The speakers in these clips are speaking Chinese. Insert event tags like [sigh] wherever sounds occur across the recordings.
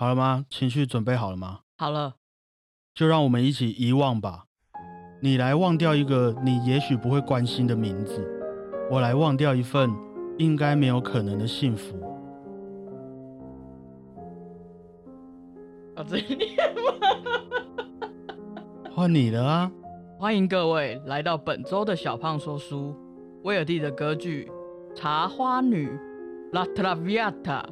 好了吗？情绪准备好了吗？好了，就让我们一起遗忘吧。你来忘掉一个你也许不会关心的名字，我来忘掉一份应该没有可能的幸福。我自己念 [laughs] 换你了啊！欢迎各位来到本周的小胖说书，威尔第的歌剧《茶花女》（La Traviata）。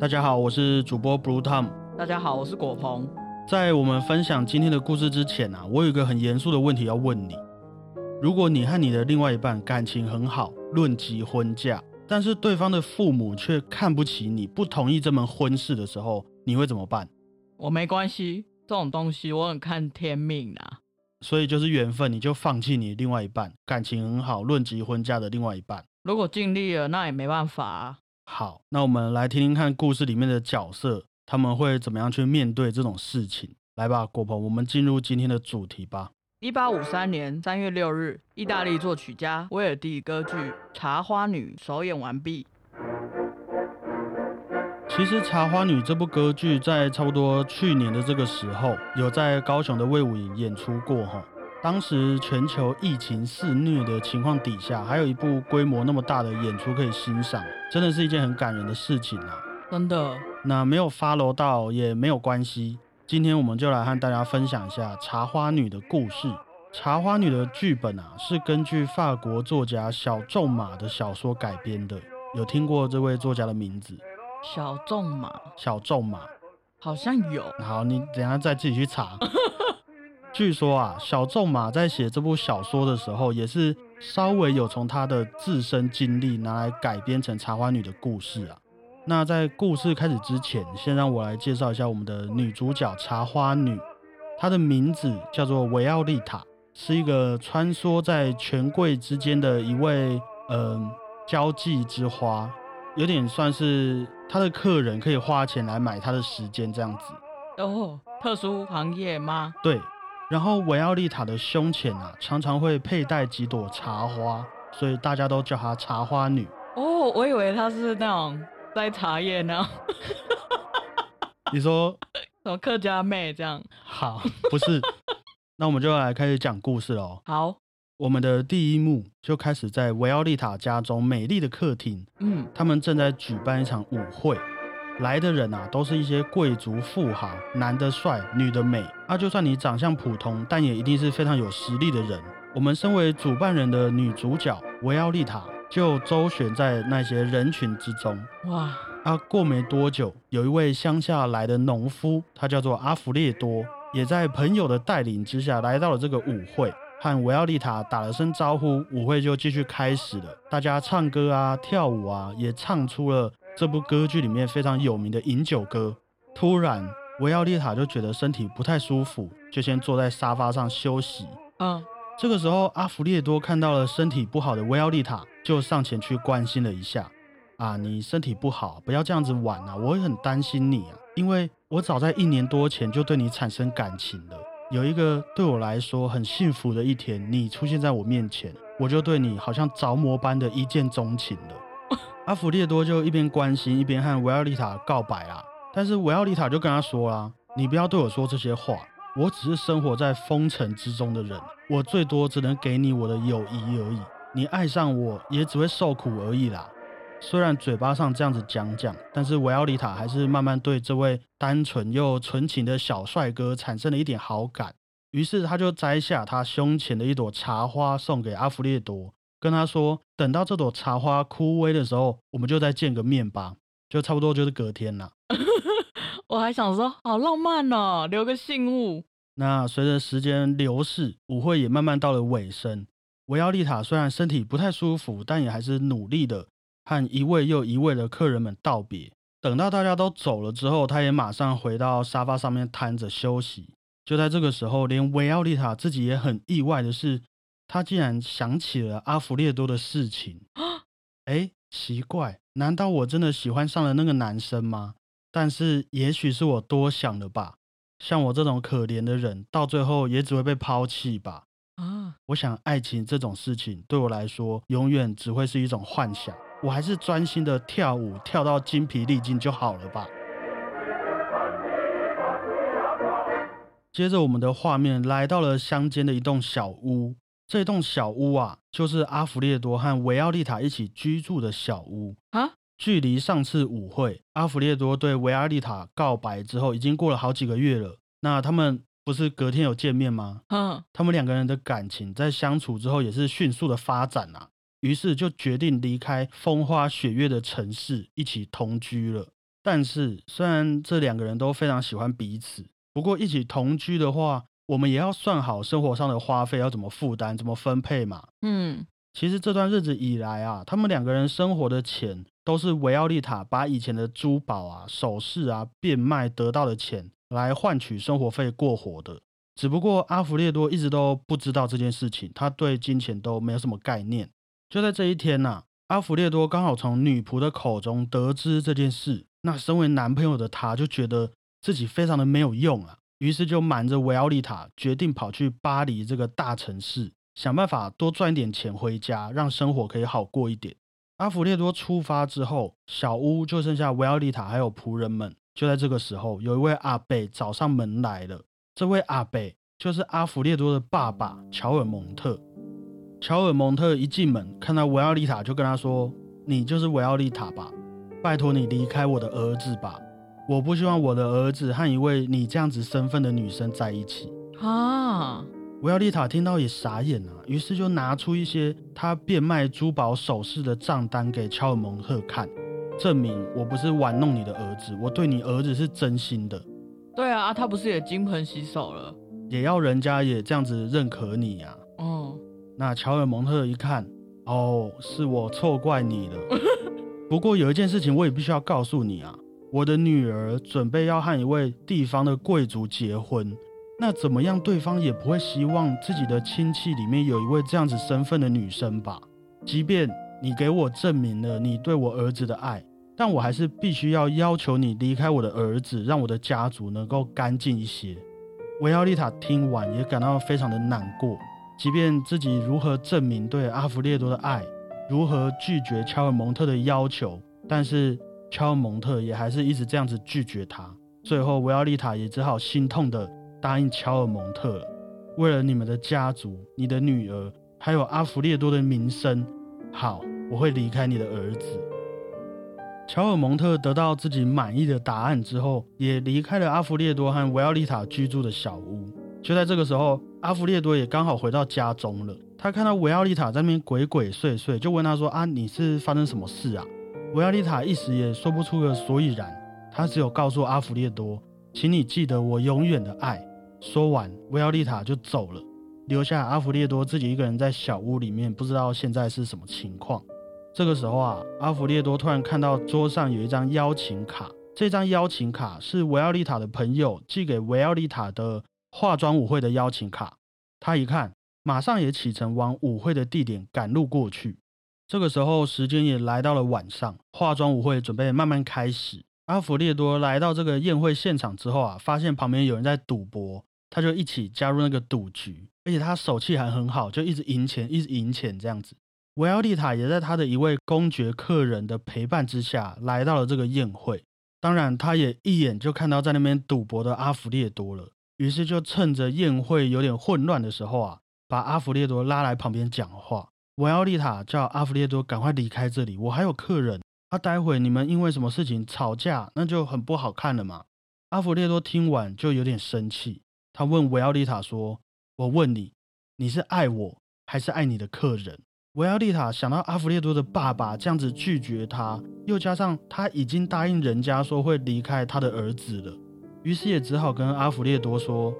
大家好，我是主播 Blue Tom。大家好，我是果鹏。在我们分享今天的故事之前啊，我有一个很严肃的问题要问你：如果你和你的另外一半感情很好，论及婚嫁，但是对方的父母却看不起你，不同意这门婚事的时候，你会怎么办？我没关系，这种东西我很看天命啊。所以就是缘分，你就放弃你另外一半感情很好、论及婚嫁的另外一半。如果尽力了，那也没办法啊。好，那我们来听听看故事里面的角色，他们会怎么样去面对这种事情。来吧，果鹏，我们进入今天的主题吧。一八五三年三月六日，意大利作曲家威尔第歌剧《茶花女》首演完毕。其实《茶花女》这部歌剧在差不多去年的这个时候，有在高雄的魏武营演出过哈。当时全球疫情肆虐的情况底下，还有一部规模那么大的演出可以欣赏，真的是一件很感人的事情啊！真的。那没有 follow 到也没有关系，今天我们就来和大家分享一下《茶花女》的故事。《茶花女》的剧本啊，是根据法国作家小仲马的小说改编的。有听过这位作家的名字？小仲马，小仲马，好像有。好，你等下再自己去查。[laughs] 据说啊，小仲马在写这部小说的时候，也是稍微有从他的自身经历拿来改编成茶花女的故事啊。那在故事开始之前，先让我来介绍一下我们的女主角茶花女。她的名字叫做维奥利塔，是一个穿梭在权贵之间的一位嗯交际之花。有点算是她的客人可以花钱来买她的时间这样子哦，特殊行业吗？对。然后维奥利塔的胸前啊，常常会佩戴几朵茶花，所以大家都叫她茶花女。哦，我以为她是那种摘茶叶呢。[laughs] 你说 [laughs] 什么客家妹这样？好，不是。[laughs] 那我们就来开始讲故事喽。好。我们的第一幕就开始在维奥利塔家中美丽的客厅。嗯，他们正在举办一场舞会，来的人啊都是一些贵族富豪，男的帅，女的美。啊，就算你长相普通，但也一定是非常有实力的人。我们身为主办人的女主角维奥利塔就周旋在那些人群之中。哇！啊，过没多久，有一位乡下来的农夫，他叫做阿弗列多，也在朋友的带领之下来到了这个舞会。和维奥利塔打了声招呼，舞会就继续开始了。大家唱歌啊，跳舞啊，也唱出了这部歌剧里面非常有名的饮酒歌。突然，维奥利塔就觉得身体不太舒服，就先坐在沙发上休息。嗯，这个时候，阿弗列多看到了身体不好的维奥利塔，就上前去关心了一下。啊，你身体不好，不要这样子玩啊！我很担心你啊，因为我早在一年多前就对你产生感情了。有一个对我来说很幸福的一天，你出现在我面前，我就对你好像着魔般的一见钟情了。阿弗列多就一边关心，一边和维奥利塔告白啊。但是维奥利塔就跟他说啦：“你不要对我说这些话，我只是生活在风尘之中的人，我最多只能给你我的友谊而已。你爱上我也只会受苦而已啦。”虽然嘴巴上这样子讲讲，但是维奥利塔还是慢慢对这位单纯又纯情的小帅哥产生了一点好感。于是他就摘下他胸前的一朵茶花送给阿弗列多，跟他说：“等到这朵茶花枯萎的时候，我们就再见个面吧。”就差不多就是隔天了。[laughs] 我还想说，好浪漫哦，留个信物。那随着时间流逝，舞会也慢慢到了尾声。维奥利塔虽然身体不太舒服，但也还是努力的。和一位又一位的客人们道别，等到大家都走了之后，他也马上回到沙发上面瘫着休息。就在这个时候，连维奥利塔自己也很意外的是，他竟然想起了阿弗列多的事情。哎，奇怪，难道我真的喜欢上了那个男生吗？但是也许是我多想了吧。像我这种可怜的人，到最后也只会被抛弃吧。啊。啊！我想爱情这种事情对我来说，永远只会是一种幻想。我还是专心的跳舞，跳到精疲力尽就好了吧。接着，我们的画面来到了乡间的一栋小屋。这栋小屋啊，就是阿弗列多和维奥利塔一起居住的小屋啊。距离上次舞会，阿弗列多对维奥利塔告白之后，已经过了好几个月了。那他们不是隔天有见面吗？嗯，他们两个人的感情在相处之后也是迅速的发展啊。于是就决定离开风花雪月的城市，一起同居了。但是虽然这两个人都非常喜欢彼此，不过一起同居的话，我们也要算好生活上的花费要怎么负担、怎么分配嘛。嗯，其实这段日子以来啊，他们两个人生活的钱都是维奥利塔把以前的珠宝啊、首饰啊变卖得到的钱来换取生活费过活的。只不过阿弗列多一直都不知道这件事情，他对金钱都没有什么概念。就在这一天呐，阿弗列多刚好从女仆的口中得知这件事。那身为男朋友的他，就觉得自己非常的没有用啊，于是就瞒着维奥利塔，决定跑去巴黎这个大城市，想办法多赚点钱回家，让生活可以好过一点。阿弗列多出发之后，小屋就剩下维奥利塔还有仆人们。就在这个时候，有一位阿贝找上门来了。这位阿贝就是阿弗列多的爸爸乔尔蒙特。乔尔蒙特一进门，看到维奥利塔，就跟他说：“你就是维奥利塔吧？拜托你离开我的儿子吧！我不希望我的儿子和一位你这样子身份的女生在一起。”啊！维奥利塔听到也傻眼了，于是就拿出一些他变卖珠宝首饰的账单给乔尔蒙特看，证明我不是玩弄你的儿子，我对你儿子是真心的。对啊，他不是也金盆洗手了，也要人家也这样子认可你呀？嗯。那乔尔蒙特一看，哦，是我错怪你了。[laughs] 不过有一件事情我也必须要告诉你啊，我的女儿准备要和一位地方的贵族结婚。那怎么样，对方也不会希望自己的亲戚里面有一位这样子身份的女生吧？即便你给我证明了你对我儿子的爱，但我还是必须要要求你离开我的儿子，让我的家族能够干净一些。维奥利塔听完也感到非常的难过。即便自己如何证明对阿弗列多的爱，如何拒绝乔尔蒙特的要求，但是乔尔蒙特也还是一直这样子拒绝他。最后，维奥利塔也只好心痛的答应乔尔蒙特了。为了你们的家族、你的女儿，还有阿弗列多的名声，好，我会离开你的儿子。乔尔蒙特得到自己满意的答案之后，也离开了阿弗列多和维奥利塔居住的小屋。就在这个时候，阿弗列多也刚好回到家中了。他看到维奥利塔在那边鬼鬼祟祟，就问他说：“啊，你是发生什么事啊？”维奥利塔一时也说不出个所以然，他只有告诉阿弗列多：“请你记得我永远的爱。”说完，维奥利塔就走了，留下阿弗列多自己一个人在小屋里面，不知道现在是什么情况。这个时候啊，阿弗列多突然看到桌上有一张邀请卡，这张邀请卡是维奥利塔的朋友寄给维奥利塔的。化妆舞会的邀请卡，他一看，马上也启程往舞会的地点赶路过去。这个时候，时间也来到了晚上，化妆舞会准备慢慢开始。阿弗列多来到这个宴会现场之后啊，发现旁边有人在赌博，他就一起加入那个赌局，而且他手气还很好，就一直赢钱，一直赢钱这样子。维奥利塔也在他的一位公爵客人的陪伴之下来到了这个宴会，当然，他也一眼就看到在那边赌博的阿弗列多了。于是就趁着宴会有点混乱的时候啊，把阿弗列多拉来旁边讲话。维奥利塔叫阿弗列多赶快离开这里，我还有客人。啊，待会你们因为什么事情吵架，那就很不好看了嘛。阿弗列多听完就有点生气，他问维奥利塔说：“我问你，你是爱我还是爱你的客人？”维奥利塔想到阿弗列多的爸爸这样子拒绝他，又加上他已经答应人家说会离开他的儿子了。于是也只好跟阿弗列多说：“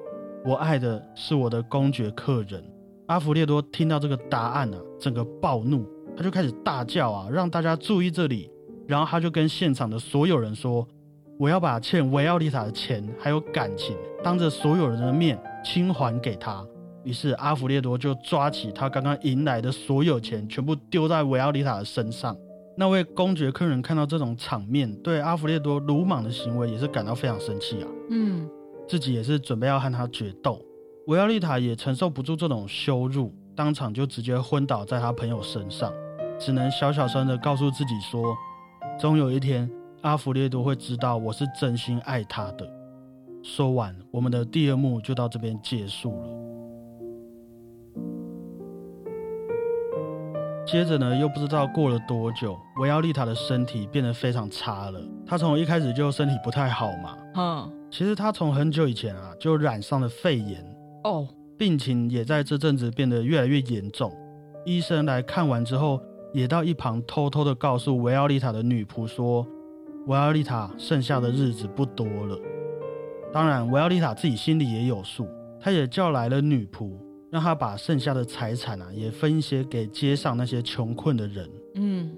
我爱的是我的公爵客人。”阿弗列多听到这个答案啊，整个暴怒，他就开始大叫啊，让大家注意这里。然后他就跟现场的所有人说：“我要把欠维奥利塔的钱还有感情，当着所有人的面清还给他。”于是阿弗列多就抓起他刚刚赢来的所有钱，全部丢在维奥利塔的身上。那位公爵客人看到这种场面，对阿弗列多鲁莽的行为也是感到非常生气啊。嗯，自己也是准备要和他决斗。维奥利塔也承受不住这种羞辱，当场就直接昏倒在他朋友身上，只能小小声的告诉自己说，终有一天阿弗列多会知道我是真心爱他的。说完，我们的第二幕就到这边结束了。接着呢，又不知道过了多久，维奥利塔的身体变得非常差了。她从一开始就身体不太好嘛，嗯，其实她从很久以前啊就染上了肺炎哦，病情也在这阵子变得越来越严重。医生来看完之后，也到一旁偷偷的告诉维奥利塔的女仆说，维奥利塔剩下的日子不多了。当然，维奥利塔自己心里也有数，她也叫来了女仆。让他把剩下的财产啊，也分一些给街上那些穷困的人。嗯，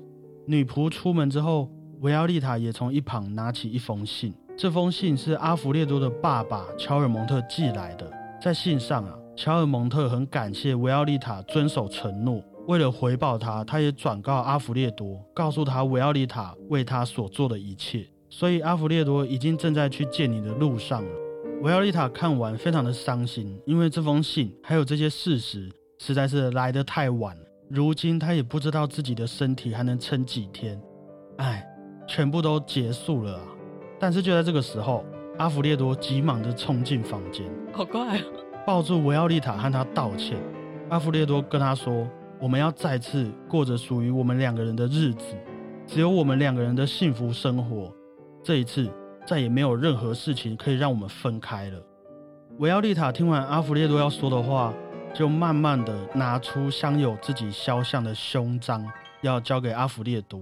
女仆出门之后，维奥利塔也从一旁拿起一封信。这封信是阿弗列多的爸爸乔尔蒙特寄来的。在信上啊，乔尔蒙特很感谢维奥利塔遵守承诺。为了回报他，他也转告阿弗列多，告诉他维奥利塔为他所做的一切。所以阿弗列多已经正在去见你的路上了。维奥利塔看完，非常的伤心，因为这封信还有这些事实实在是来得太晚。如今他也不知道自己的身体还能撑几天，哎，全部都结束了啊！但是就在这个时候，阿弗列多急忙的冲进房间，好快啊！抱住维奥利塔和他道歉。阿弗列多跟他说：“我们要再次过着属于我们两个人的日子，只有我们两个人的幸福生活。这一次。”再也没有任何事情可以让我们分开了。维奥利塔听完阿弗列多要说的话，就慢慢的拿出镶有自己肖像的胸章，要交给阿弗列多。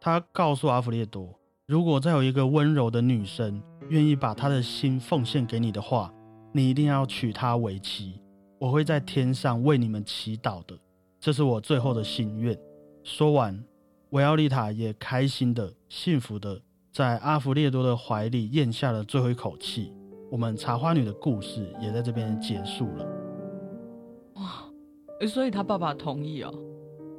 他告诉阿弗列多，如果再有一个温柔的女生愿意把他的心奉献给你的话，你一定要娶她为妻。我会在天上为你们祈祷的，这是我最后的心愿。说完，维奥利塔也开心的、幸福的。在阿弗列多的怀里咽下了最后一口气，我们茶花女的故事也在这边结束了。哇，所以他爸爸同意哦？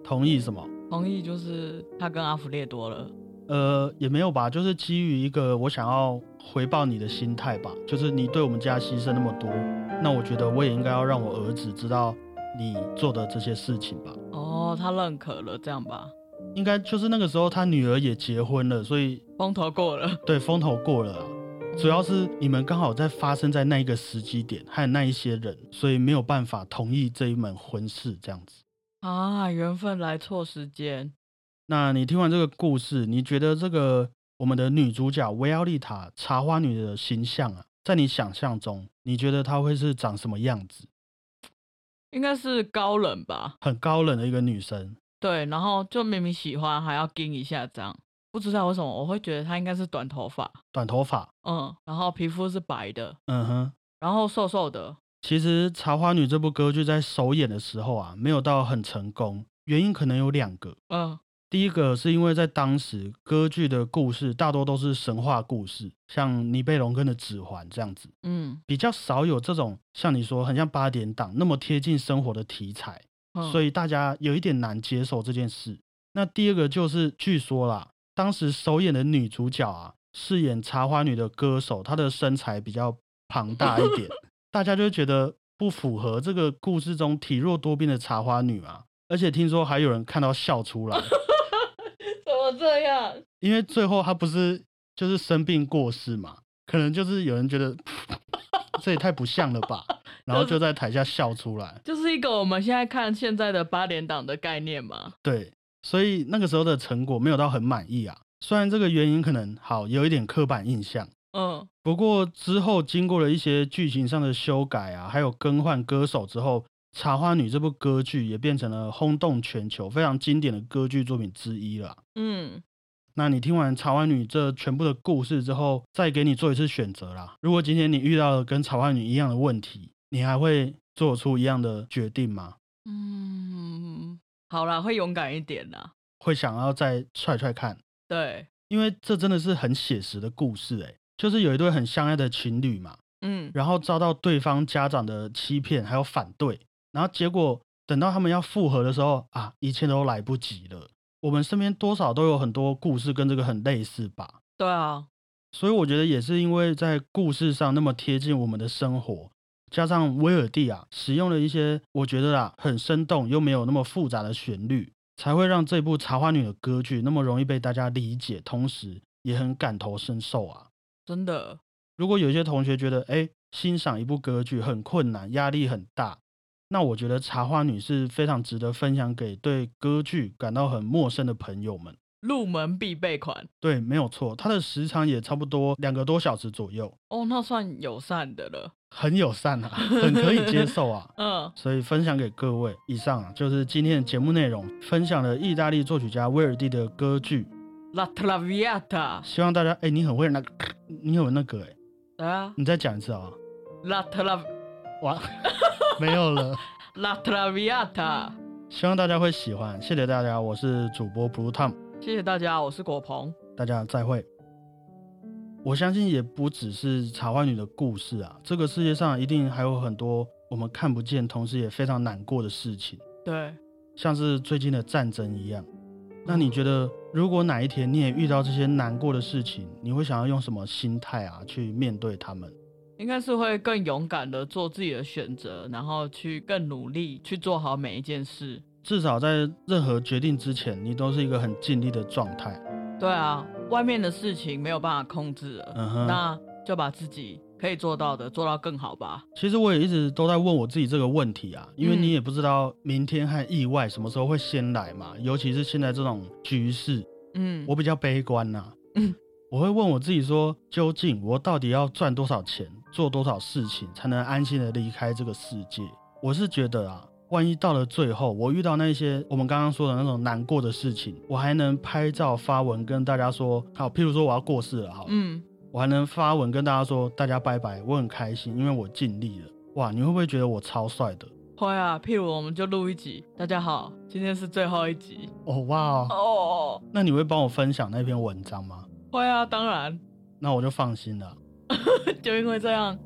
同意什么？同意就是他跟阿弗列多了？呃，也没有吧，就是基于一个我想要回报你的心态吧。就是你对我们家牺牲那么多，那我觉得我也应该要让我儿子知道你做的这些事情吧。哦，他认可了，这样吧。应该就是那个时候，他女儿也结婚了，所以风头过了。对，风头过了。主要是你们刚好在发生在那一个时机点，还有那一些人，所以没有办法同意这一门婚事，这样子。啊，缘分来错时间。那你听完这个故事，你觉得这个我们的女主角维奥利塔茶花女的形象啊，在你想象中，你觉得她会是长什么样子？应该是高冷吧，很高冷的一个女生。对，然后就明明喜欢还要盯一下，这样。不知道为什么我会觉得她应该是短头发，短头发，嗯，然后皮肤是白的，嗯哼，然后瘦瘦的。其实《茶花女》这部歌剧在首演的时候啊，没有到很成功，原因可能有两个，嗯，第一个是因为在当时歌剧的故事大多都是神话故事，像尼贝龙根的指环这样子，嗯，比较少有这种像你说很像八点档那么贴近生活的题材。所以大家有一点难接受这件事。那第二个就是，据说啦，当时首演的女主角啊，饰演茶花女的歌手，她的身材比较庞大一点，[laughs] 大家就觉得不符合这个故事中体弱多病的茶花女嘛。而且听说还有人看到笑出来，怎么这样？因为最后他不是就是生病过世嘛，可能就是有人觉得 [laughs] 这也太不像了吧。[laughs] 然后就在台下笑出来，就是一个我们现在看现在的八点档的概念嘛。对，所以那个时候的成果没有到很满意啊。虽然这个原因可能好有一点刻板印象，嗯，不过之后经过了一些剧情上的修改啊，还有更换歌手之后，《茶花女》这部歌剧也变成了轰动全球、非常经典的歌剧作品之一了。嗯，那你听完《茶花女》这全部的故事之后，再给你做一次选择啦。如果今天你遇到了跟《茶花女》一样的问题，你还会做出一样的决定吗？嗯，好啦，会勇敢一点啦，会想要再踹踹看。对，因为这真的是很写实的故事，哎，就是有一对很相爱的情侣嘛，嗯，然后遭到对方家长的欺骗还有反对，然后结果等到他们要复合的时候啊，一切都来不及了。我们身边多少都有很多故事跟这个很类似吧？对啊，所以我觉得也是因为在故事上那么贴近我们的生活。加上威尔蒂啊使用了一些我觉得啊很生动又没有那么复杂的旋律，才会让这部茶花女的歌剧那么容易被大家理解，同时也很感同身受啊。真的，如果有些同学觉得哎欣赏一部歌剧很困难，压力很大。那我觉得《茶花女》是非常值得分享给对歌剧感到很陌生的朋友们，入门必备款。对，没有错，它的时长也差不多两个多小时左右。哦，那算友善的了，很友善啊，很可以接受啊。[laughs] 嗯，所以分享给各位。以上啊，就是今天的节目内容，分享了意大利作曲家威尔第的歌剧《La Traviata》。希望大家，哎，你很会那个，你有那个，哎，对啊，你再讲一次啊。La Trav，哇。[laughs] [laughs] 没有了。[laughs] La Traviata，希望大家会喜欢，谢谢大家，我是主播 Blue Tom，谢谢大家，我是果鹏，大家再会。我相信也不只是茶花女的故事啊，这个世界上一定还有很多我们看不见，同时也非常难过的事情。对，像是最近的战争一样。那你觉得，如果哪一天你也遇到这些难过的事情，你会想要用什么心态啊去面对他们？应该是会更勇敢的做自己的选择，然后去更努力去做好每一件事。至少在任何决定之前，你都是一个很尽力的状态。对啊，外面的事情没有办法控制了，那就把自己可以做到的做到更好吧。其实我也一直都在问我自己这个问题啊，因为你也不知道明天和意外什么时候会先来嘛，尤其是现在这种局势。嗯，我比较悲观呐。嗯。我会问我自己说，究竟我到底要赚多少钱，做多少事情，才能安心的离开这个世界？我是觉得啊，万一到了最后，我遇到那些我们刚刚说的那种难过的事情，我还能拍照发文跟大家说，好，譬如说我要过世了，好，嗯，我还能发文跟大家说，大家拜拜，我很开心，因为我尽力了。哇，你会不会觉得我超帅的？会啊，譬如我们就录一集，大家好，今天是最后一集。哦，哇，哦，那你会帮我分享那篇文章吗？会啊，当然，那我就放心了。[laughs] 就因为这样，